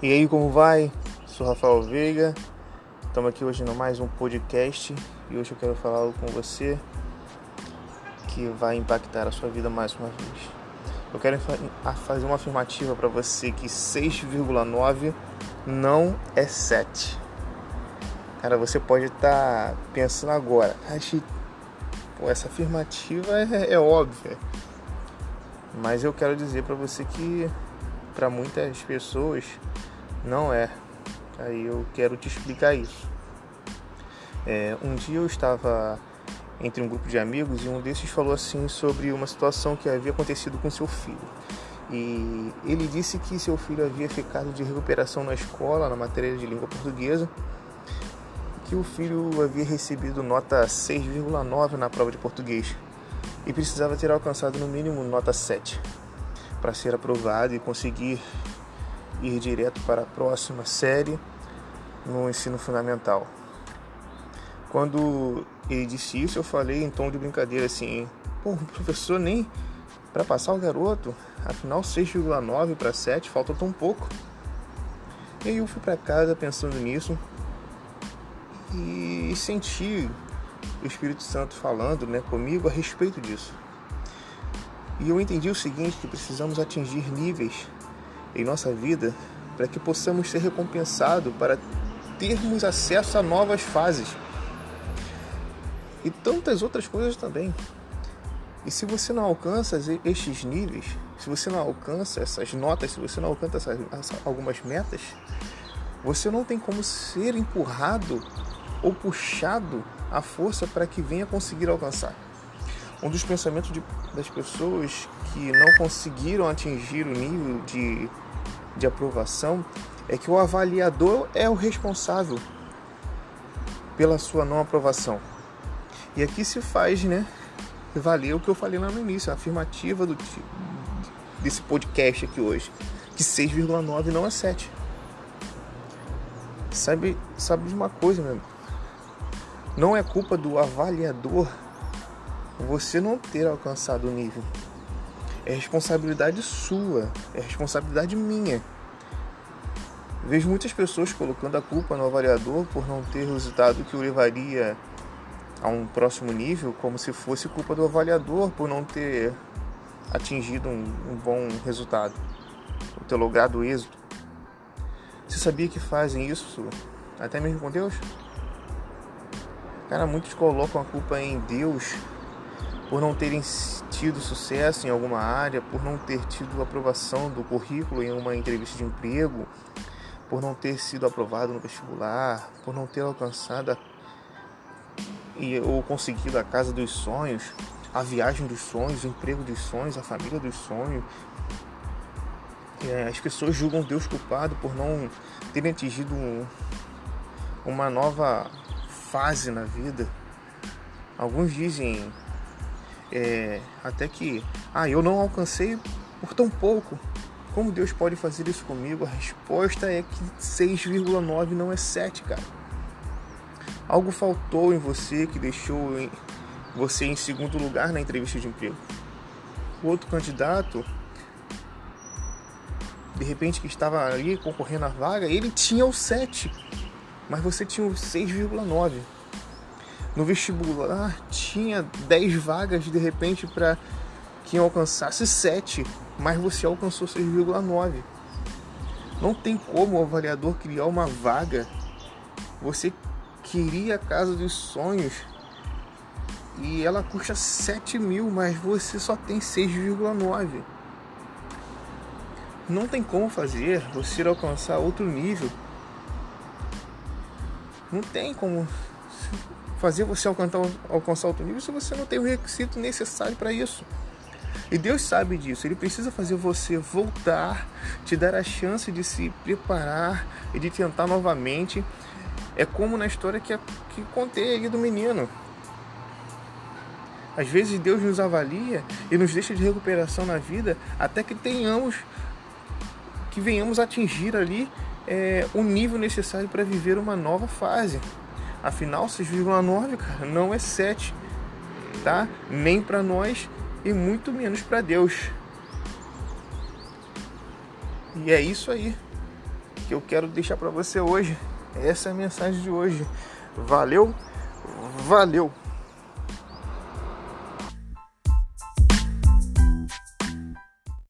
E aí, como vai? Sou Rafael Veiga. Estamos aqui hoje no mais um podcast e hoje eu quero falar algo com você que vai impactar a sua vida mais uma vez. Eu quero fazer uma afirmativa para você que 6,9 não é 7. Cara, você pode estar tá pensando agora, pô, essa afirmativa é, é óbvia. Mas eu quero dizer para você que para muitas pessoas não é. Aí eu quero te explicar isso. É, um dia eu estava entre um grupo de amigos e um desses falou assim sobre uma situação que havia acontecido com seu filho. E ele disse que seu filho havia ficado de recuperação na escola, na matéria de língua portuguesa, que o filho havia recebido nota 6,9 na prova de português e precisava ter alcançado no mínimo nota 7 para ser aprovado e conseguir ir direto para a próxima série no ensino fundamental. Quando ele disse isso, eu falei em tom de brincadeira assim: pô, professor, nem para passar o garoto, afinal 6,9 para 7 falta tão pouco. E aí eu fui para casa pensando nisso e senti o Espírito Santo falando né, comigo a respeito disso. E eu entendi o seguinte, que precisamos atingir níveis em nossa vida para que possamos ser recompensados, para termos acesso a novas fases e tantas outras coisas também. E se você não alcança estes níveis, se você não alcança essas notas, se você não alcança essas, algumas metas, você não tem como ser empurrado ou puxado à força para que venha conseguir alcançar. Um dos pensamentos de, das pessoas que não conseguiram atingir o nível de, de aprovação é que o avaliador é o responsável pela sua não aprovação. E aqui se faz, né, valer o que eu falei lá no início, a afirmativa do, desse podcast aqui hoje, que 6,9 não é 7. Sabe, sabe de uma coisa, meu amigo? Não é culpa do avaliador você não ter alcançado o nível. É responsabilidade sua, é responsabilidade minha. Vejo muitas pessoas colocando a culpa no avaliador por não ter resultado que o levaria a um próximo nível, como se fosse culpa do avaliador por não ter atingido um, um bom resultado, ou ter logrado êxito. Você sabia que fazem isso até mesmo com Deus? Cara, muitos colocam a culpa em Deus por não terem tido sucesso em alguma área, por não ter tido aprovação do currículo em uma entrevista de emprego, por não ter sido aprovado no vestibular, por não ter alcançado a, e, ou conseguido a casa dos sonhos, a viagem dos sonhos, o emprego dos sonhos, a família dos sonhos. É, as pessoas julgam Deus culpado por não terem atingido um, uma nova fase na vida. Alguns dizem é, até que, ah, eu não alcancei por tão pouco. Como Deus pode fazer isso comigo? A resposta é que 6,9 não é 7, cara. Algo faltou em você que deixou você em segundo lugar na entrevista de emprego. O outro candidato, de repente que estava ali concorrendo à vaga, ele tinha o 7, mas você tinha o 6,9 no vestibular tinha 10 vagas de repente para quem alcançasse 7, mas você alcançou 6,9. Não tem como o avaliador criar uma vaga. Você queria a casa dos sonhos e ela custa 7 mil, mas você só tem 6,9. Não tem como fazer você alcançar outro nível. Não tem como fazer você alcançar, alcançar outro nível se você não tem o requisito necessário para isso. E Deus sabe disso, Ele precisa fazer você voltar, te dar a chance de se preparar e de tentar novamente. É como na história que, que contei aí do menino. Às vezes Deus nos avalia e nos deixa de recuperação na vida até que tenhamos, que venhamos atingir ali é, o nível necessário para viver uma nova fase. Afinal, 6,9, cara, não é 7, tá? Nem para nós e muito menos para Deus. E é isso aí. que eu quero deixar para você hoje. Essa é a mensagem de hoje. Valeu, valeu!